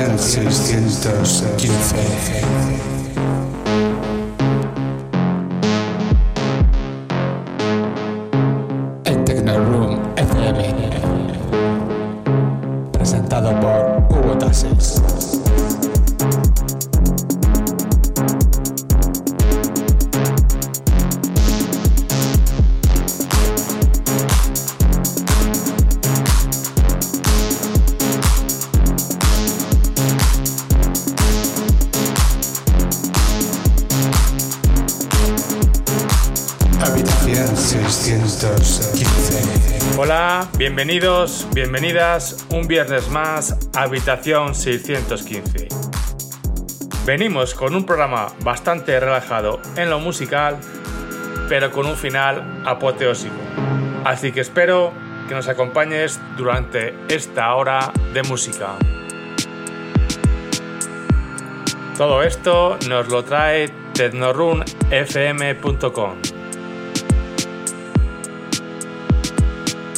Habitación 615. Bienvenidos, bienvenidas un viernes más Habitación 615. Venimos con un programa bastante relajado en lo musical, pero con un final apoteósico. Así que espero que nos acompañes durante esta hora de música. Todo esto nos lo trae tecnorunfm.com.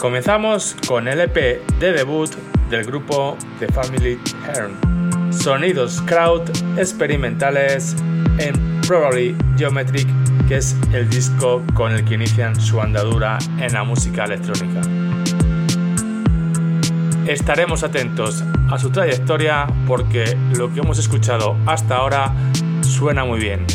Comenzamos con el EP de debut del grupo The Family Hearn. Sonidos crowd experimentales en Probably Geometric, que es el disco con el que inician su andadura en la música electrónica. Estaremos atentos a su trayectoria porque lo que hemos escuchado hasta ahora suena muy bien.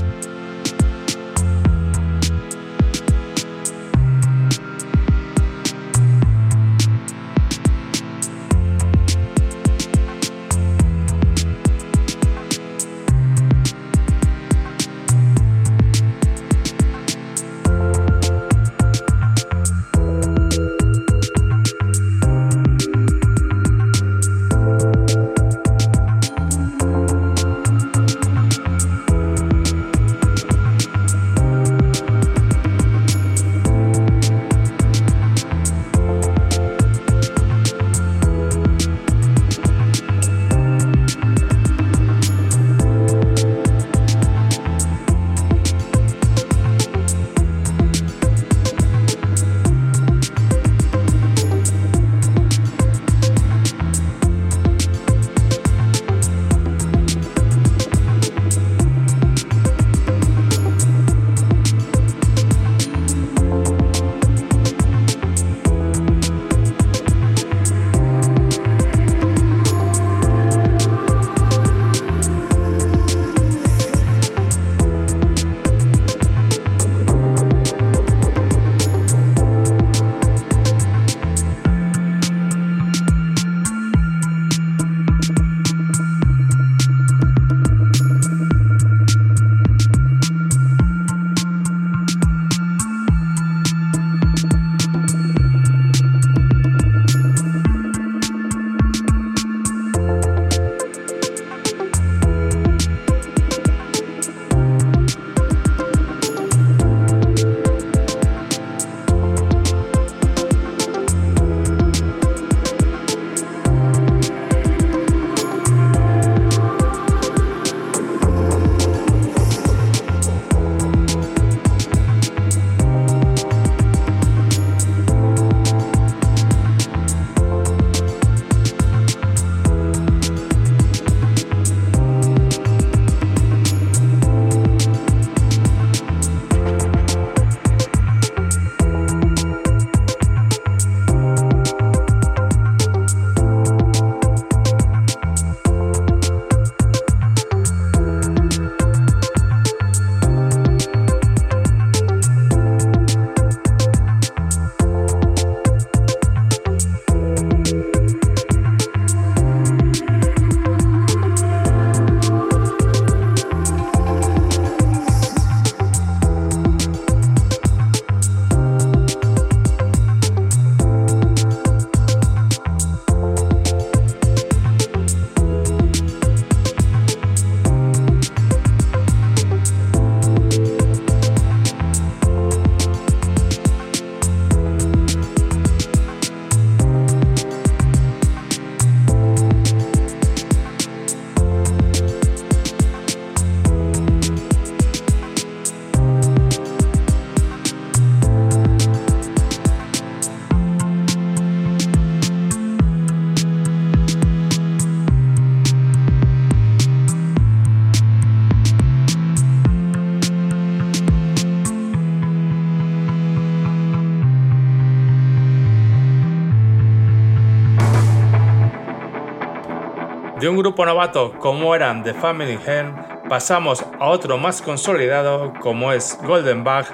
De un grupo novato como eran The Family Hen, pasamos a otro más consolidado como es Golden Bag,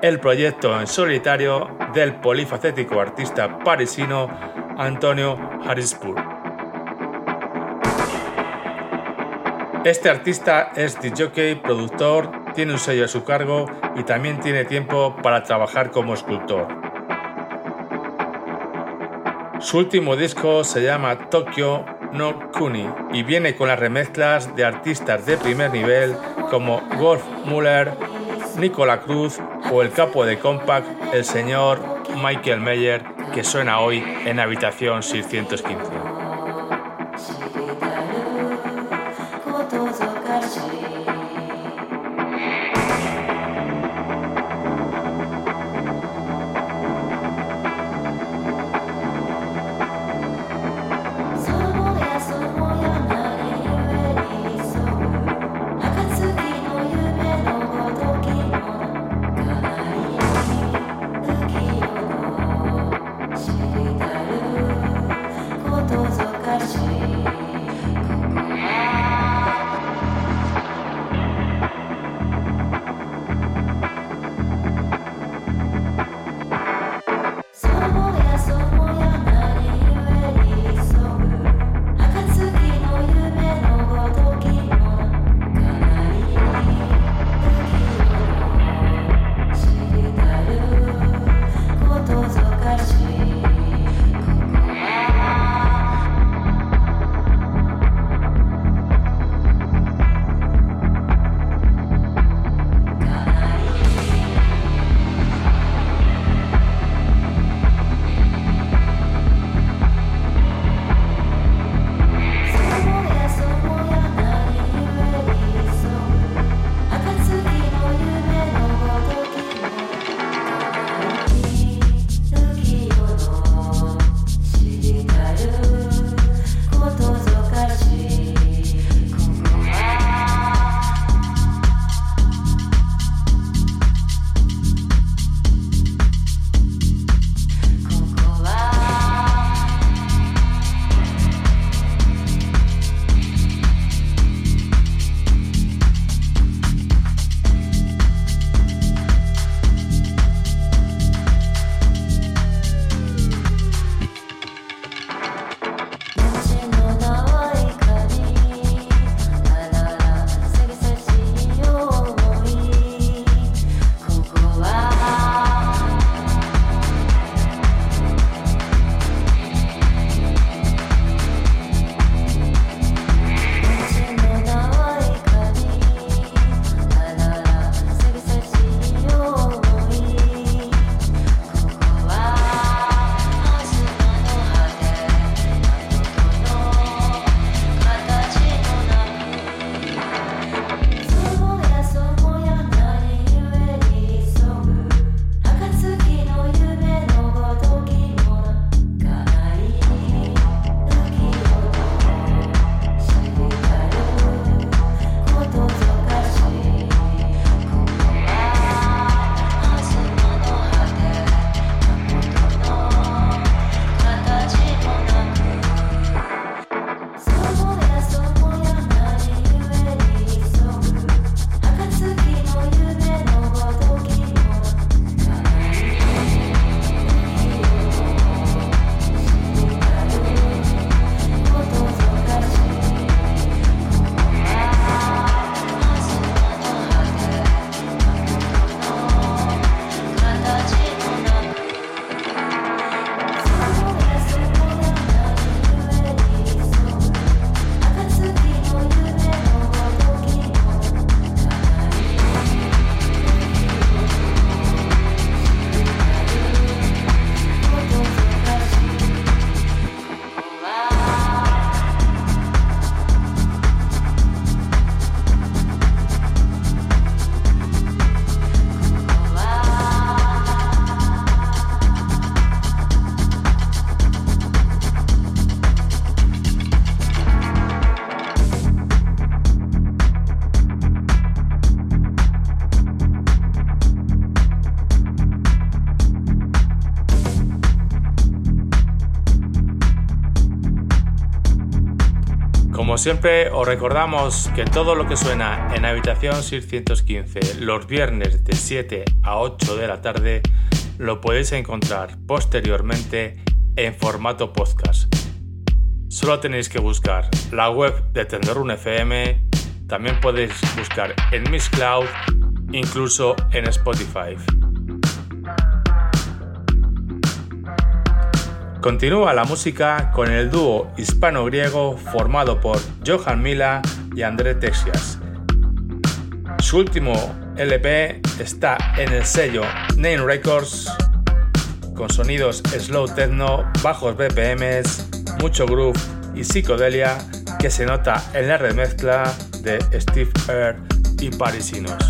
el proyecto en solitario del polifacético artista parisino Antonio Harrisburg. Este artista es DJ, productor, tiene un sello a su cargo y también tiene tiempo para trabajar como escultor. Su último disco se llama Tokyo no Kuni y viene con las remezclas de artistas de primer nivel como Wolf Muller, Nicola Cruz o el capo de Compact, el señor Michael Meyer, que suena hoy en Habitación 615. Siempre, os recordamos que todo lo que suena en Habitación 615 los viernes de 7 a 8 de la tarde lo podéis encontrar posteriormente en formato podcast. Solo tenéis que buscar la web de Tenderun FM, también podéis buscar en Miss Cloud, incluso en Spotify. Continúa la música con el dúo hispano-griego formado por Johan Mila y André Texias. Su último LP está en el sello Name Records con sonidos slow techno, bajos BPMs, mucho groove y psicodelia que se nota en la remezcla de Steve Earle y Parisinos.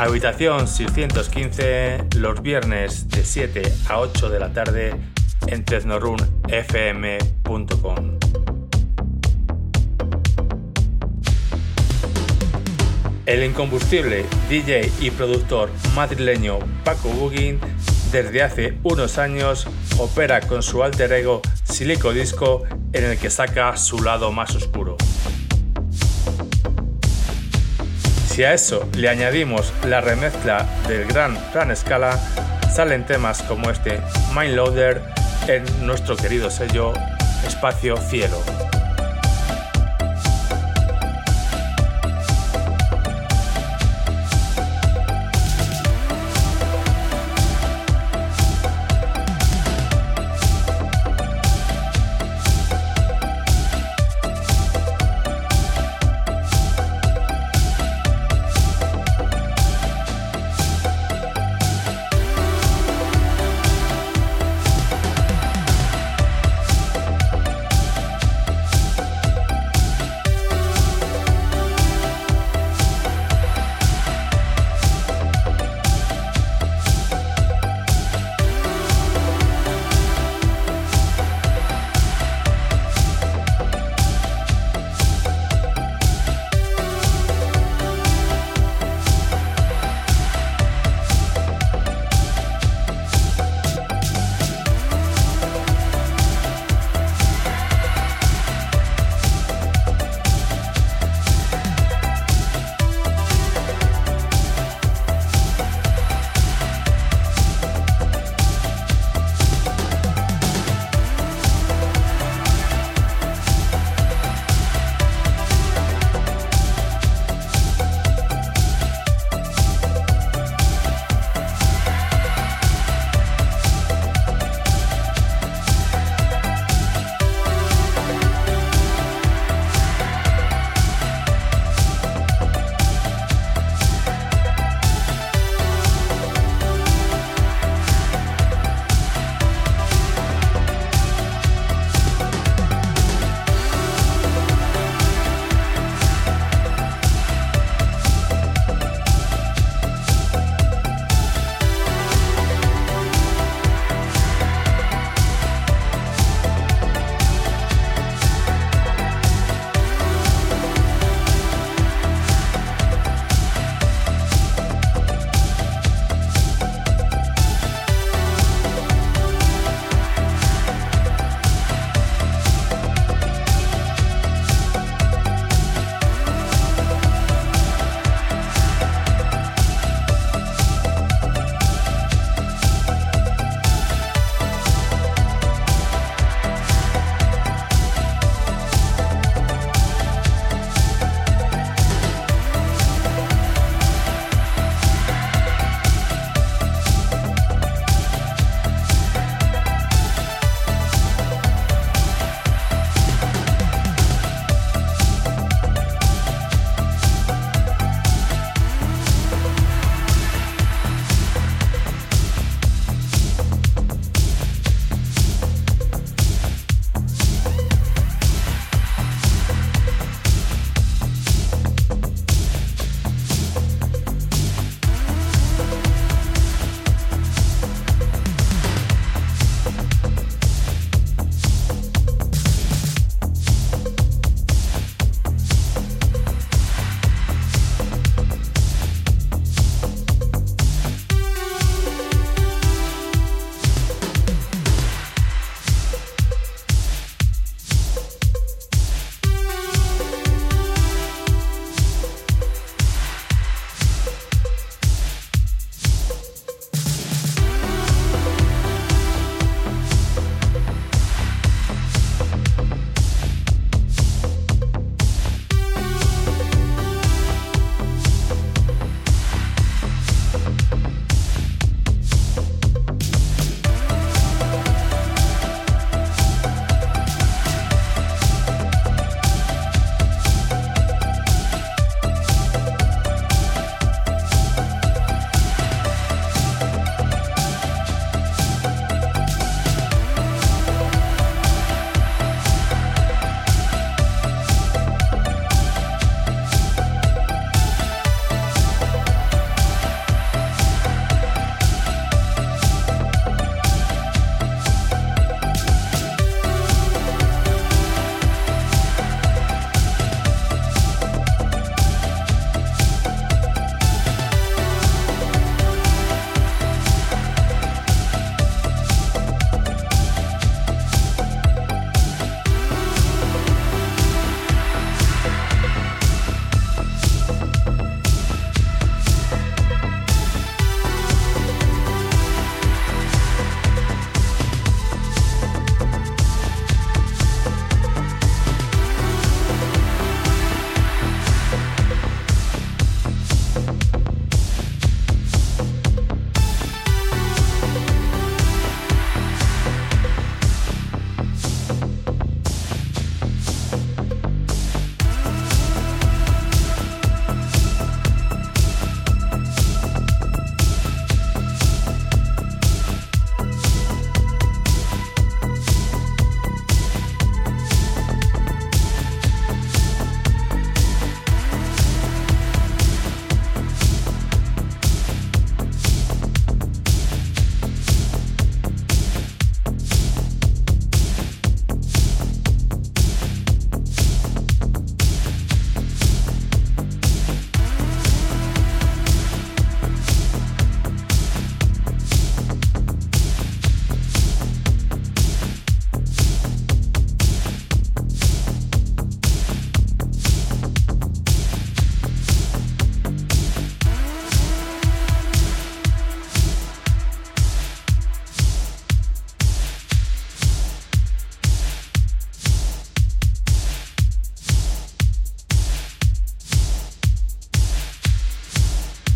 Habitación 615 los viernes de 7 a 8 de la tarde en tecnorunfm.com. El incombustible DJ y productor madrileño Paco Bugin desde hace unos años opera con su alter ego Silico Disco en el que saca su lado más oscuro. Si a eso le añadimos la remezcla del gran Fran Scala, salen temas como este Mindloader en nuestro querido sello Espacio Cielo.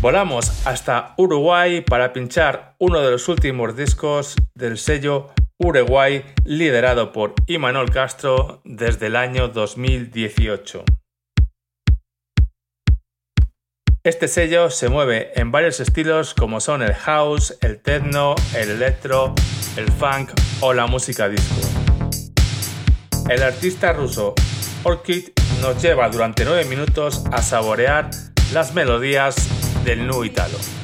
Volamos hasta Uruguay para pinchar uno de los últimos discos del sello Uruguay liderado por Imanol Castro desde el año 2018. Este sello se mueve en varios estilos como son el house, el techno, el electro, el funk o la música disco. El artista ruso Orchid nos lleva durante 9 minutos a saborear las melodías del nu italo.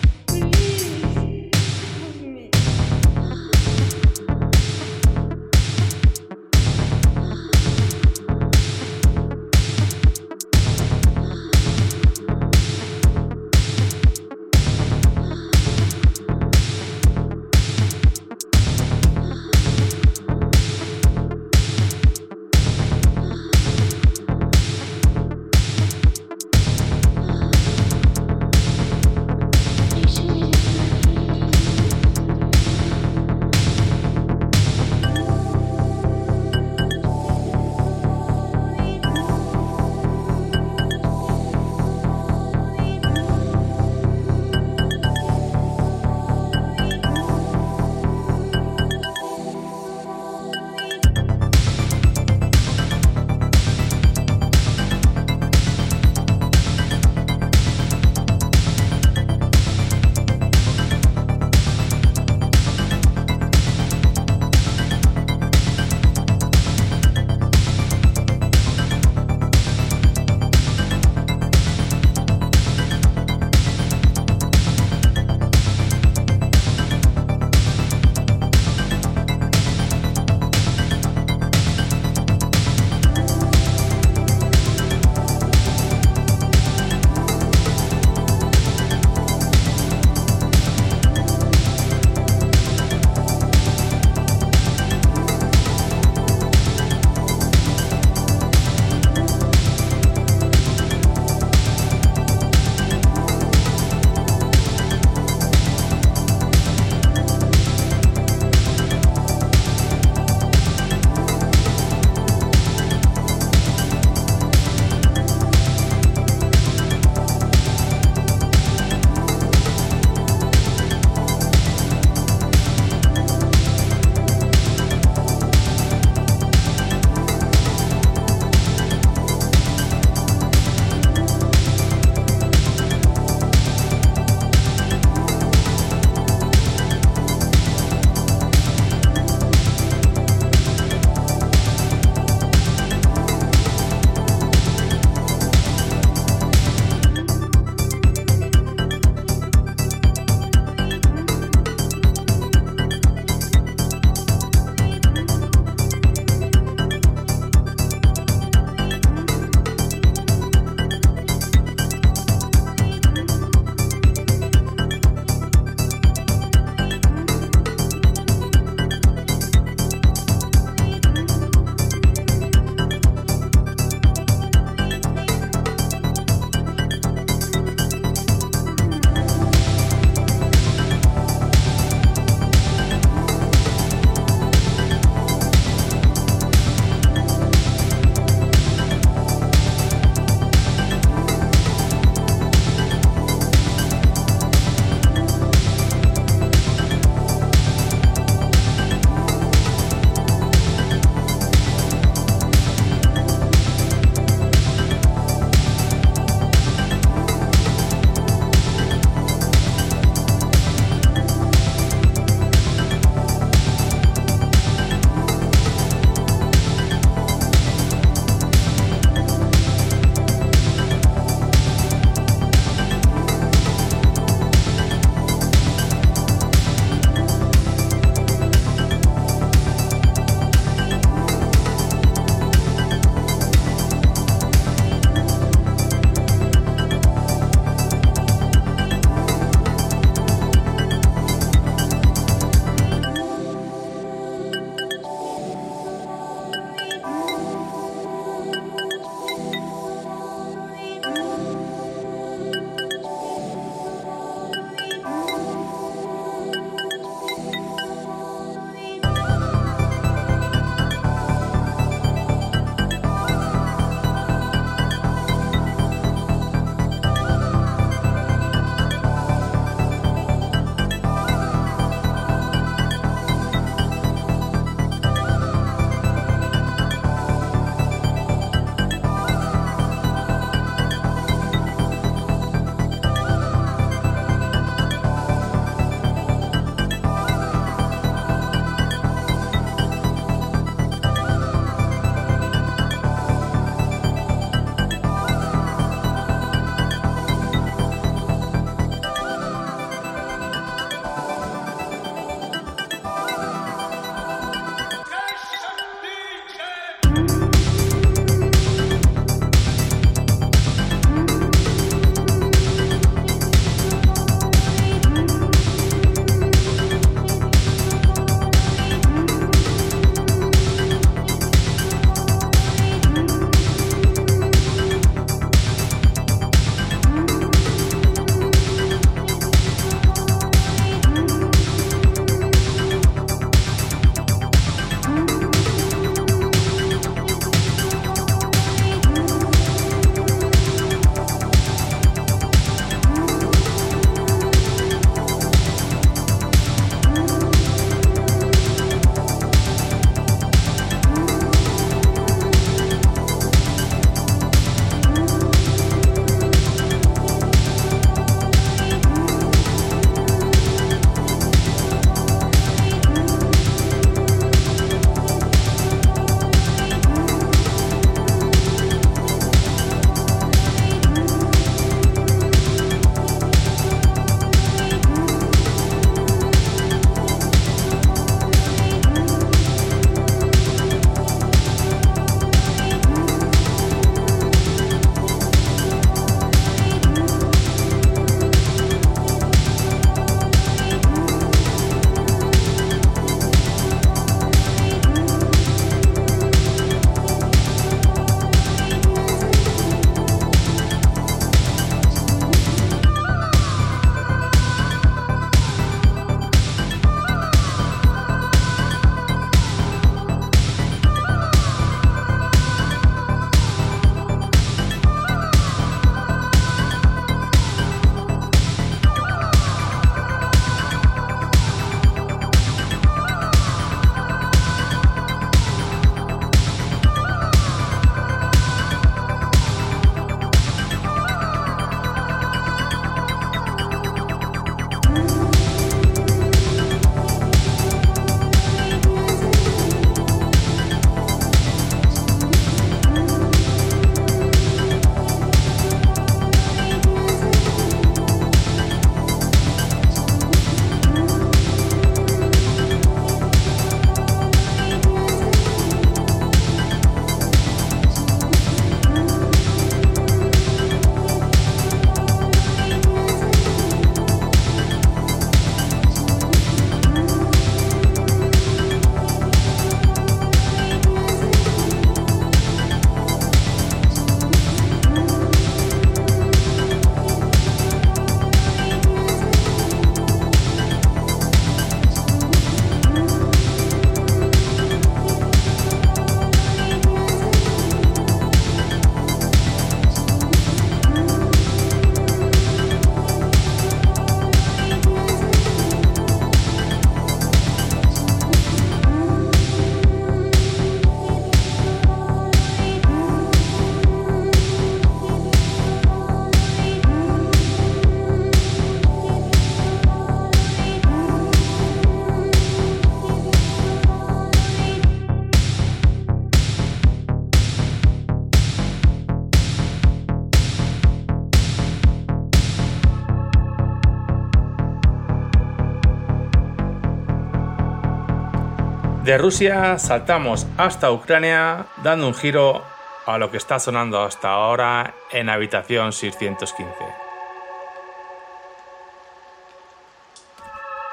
De Rusia saltamos hasta Ucrania dando un giro a lo que está sonando hasta ahora en Habitación 615.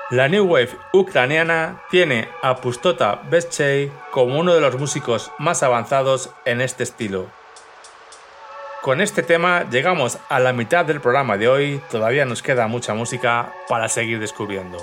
La New Wave ucraniana tiene a Pustota Bestchey como uno de los músicos más avanzados en este estilo. Con este tema llegamos a la mitad del programa de hoy, todavía nos queda mucha música para seguir descubriendo.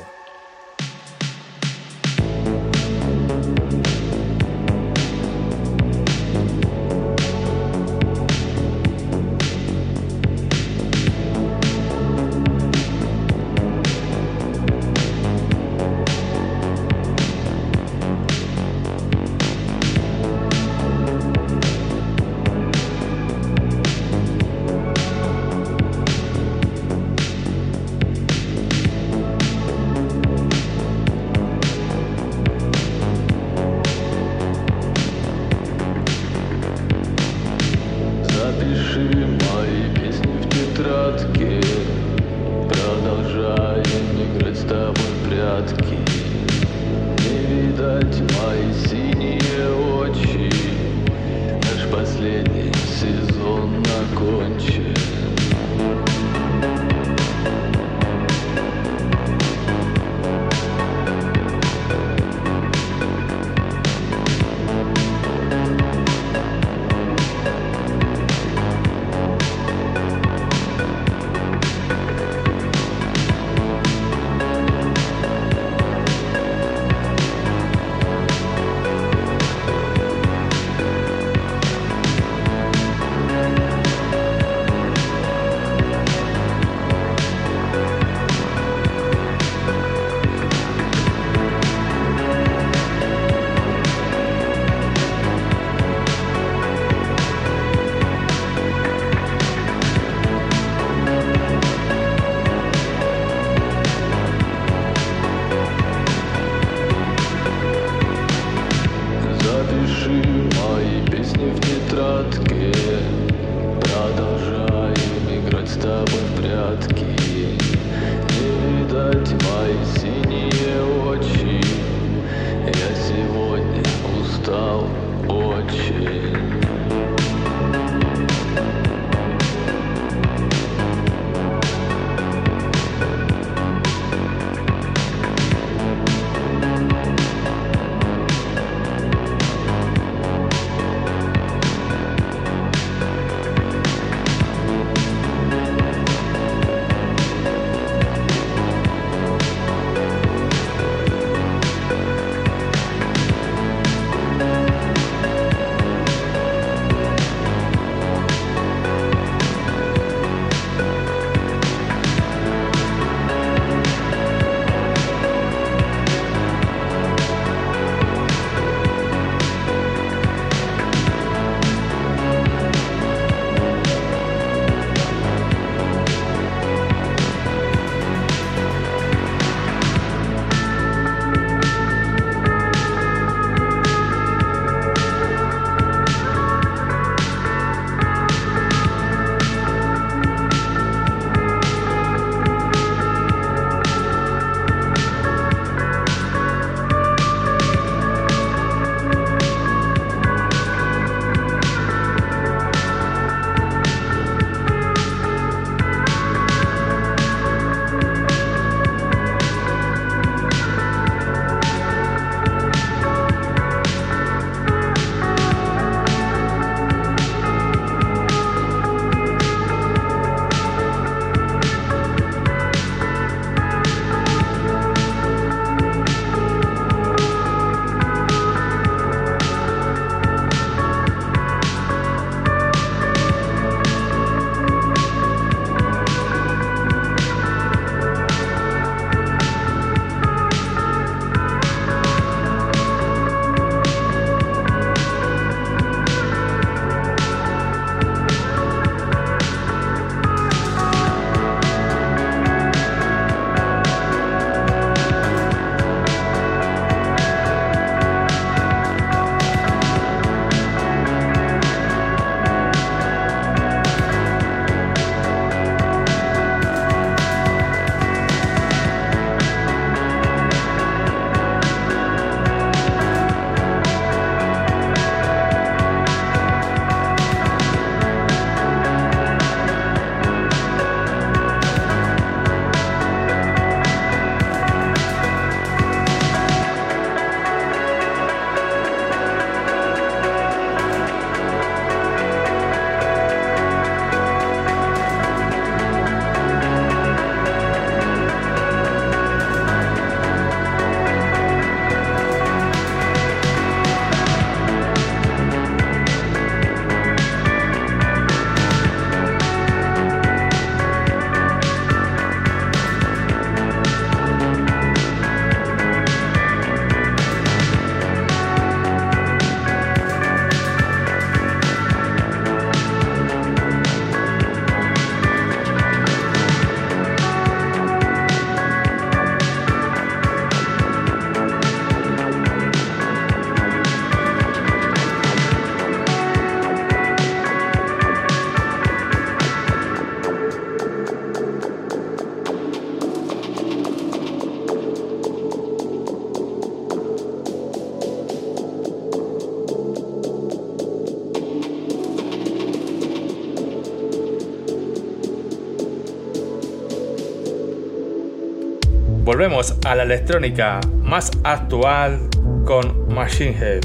Volvemos a la electrónica más actual con Machine Head.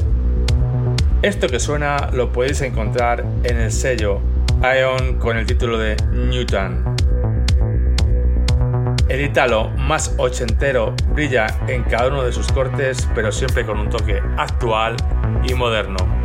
Esto que suena lo podéis encontrar en el sello Ion con el título de Newton. El italo más ochentero brilla en cada uno de sus cortes, pero siempre con un toque actual y moderno.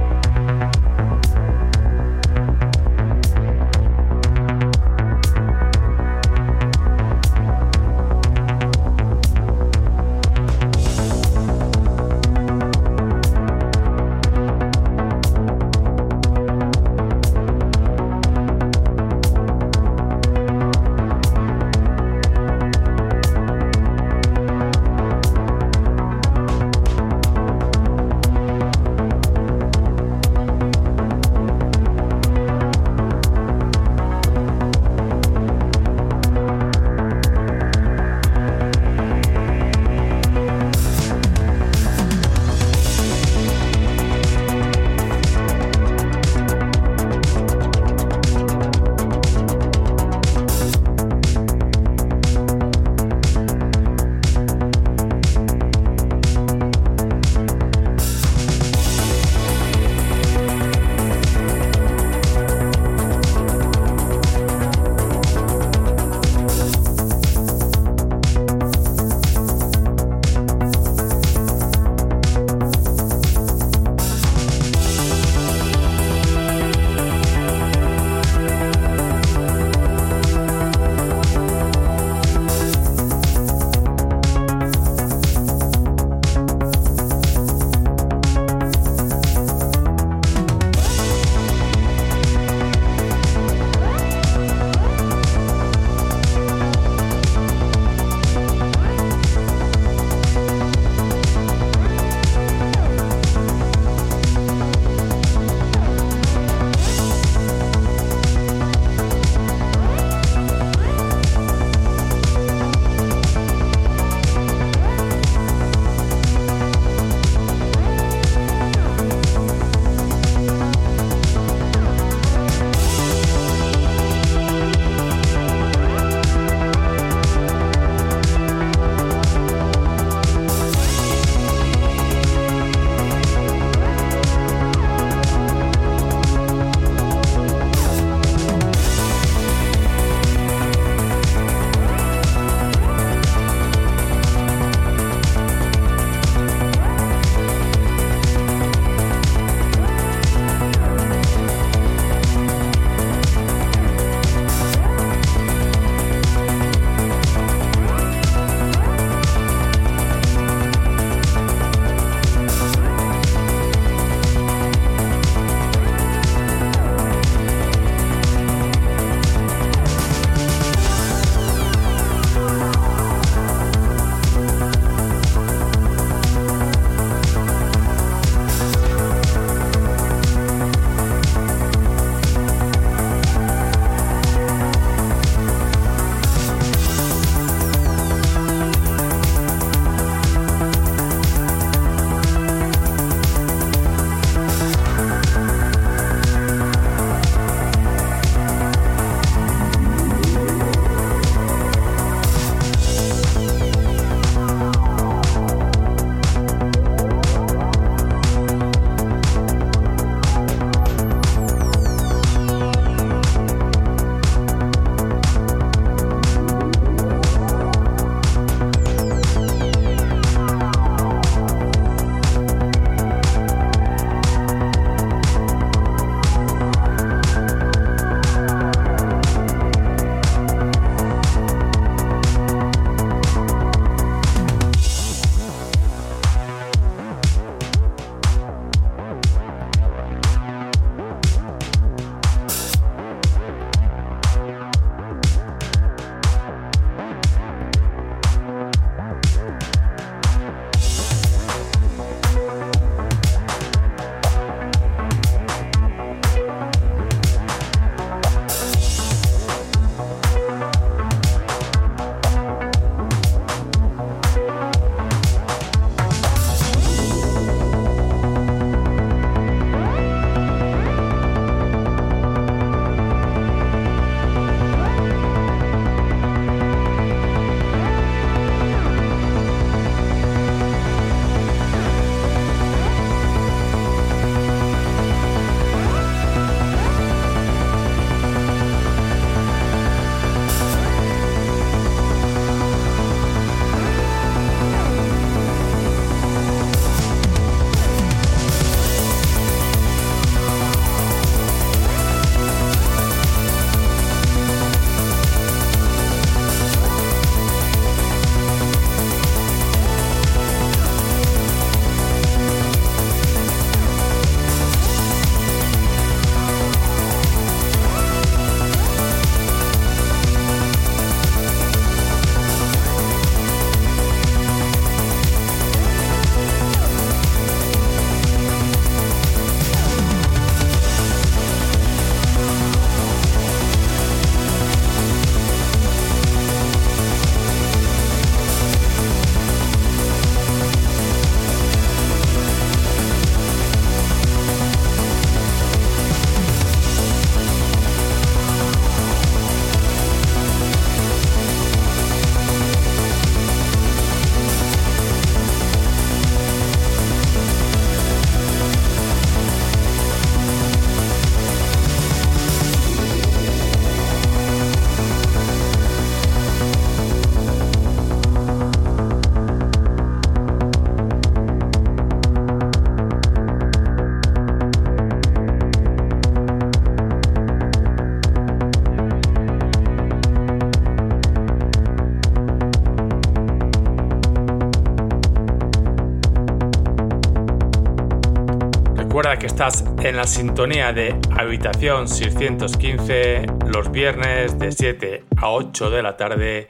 En la sintonía de Habitación 615 los viernes de 7 a 8 de la tarde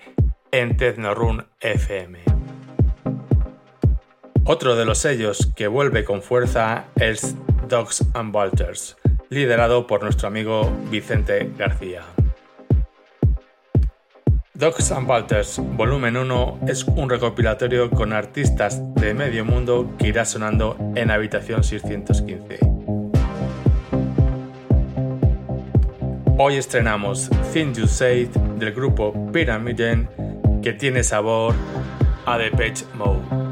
en Tecnorun FM. Otro de los sellos que vuelve con fuerza es Dogs and Walters, liderado por nuestro amigo Vicente García. Dogs and Walters Volumen 1 es un recopilatorio con artistas de medio mundo que irá sonando en Habitación 615. Hoy estrenamos Think You Said del grupo Pyramiden que tiene sabor a Page Mode.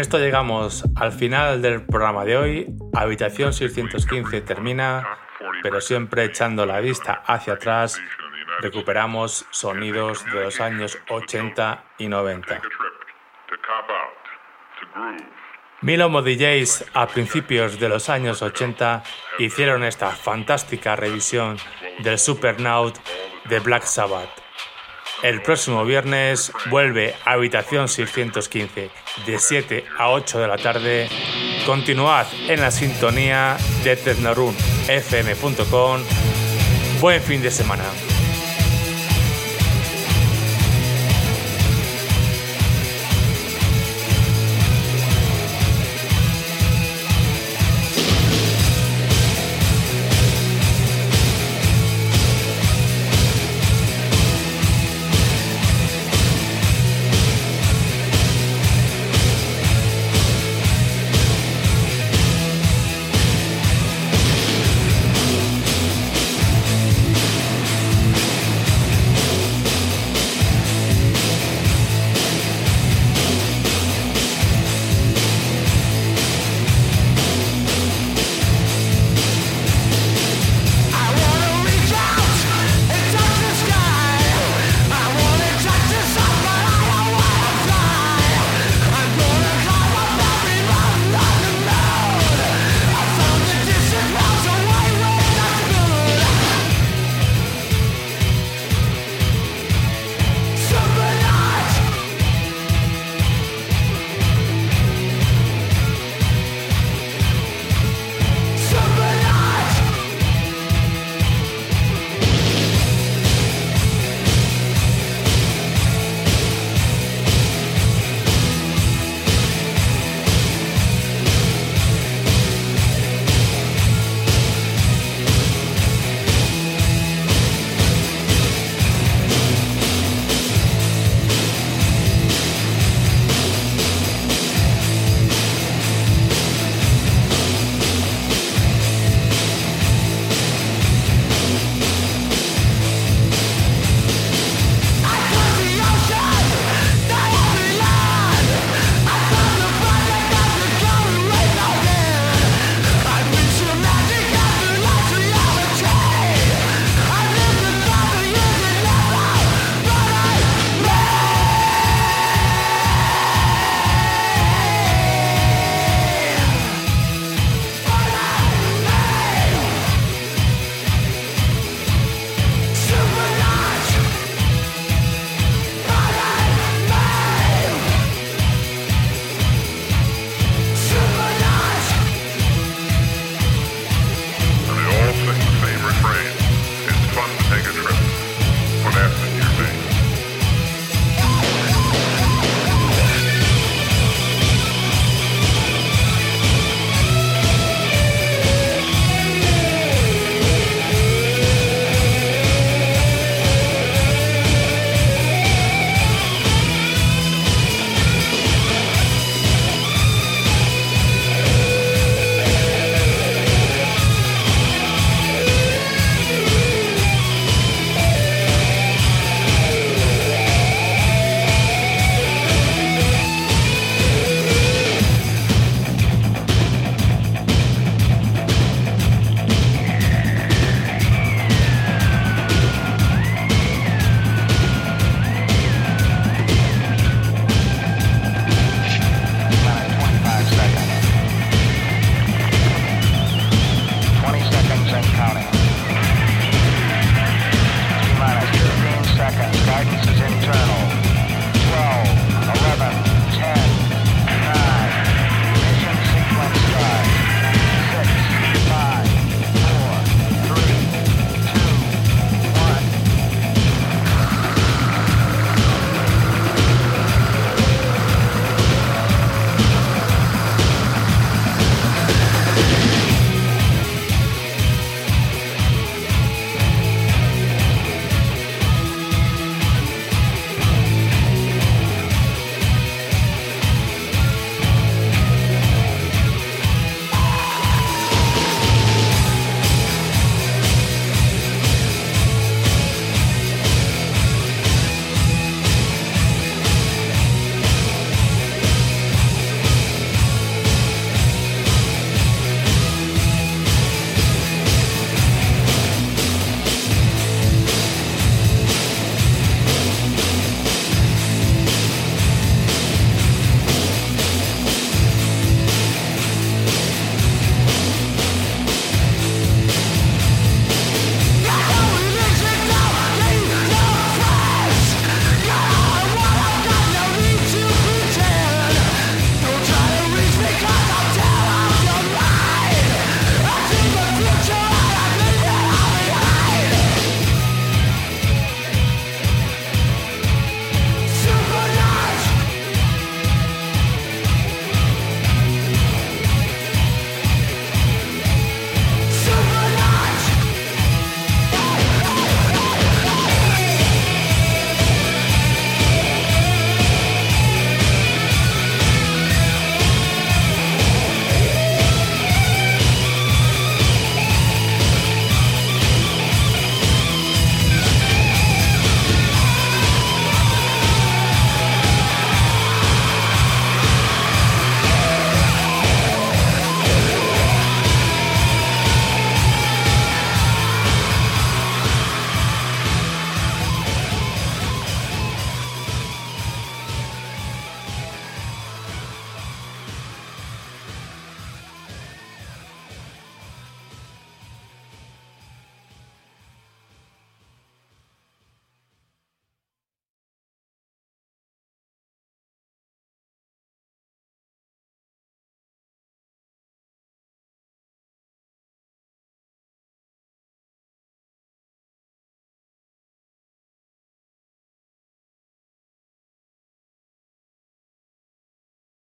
Esto llegamos al final del programa de hoy. Habitación 615 termina, pero siempre echando la vista hacia atrás, recuperamos sonidos de los años 80 y 90. Milomo DJs a principios de los años 80 hicieron esta fantástica revisión del Supernaut de Black Sabbath. El próximo viernes vuelve a Habitación 615 de 7 a 8 de la tarde. Continuad en la sintonía de tecnorunfm.com. Buen fin de semana.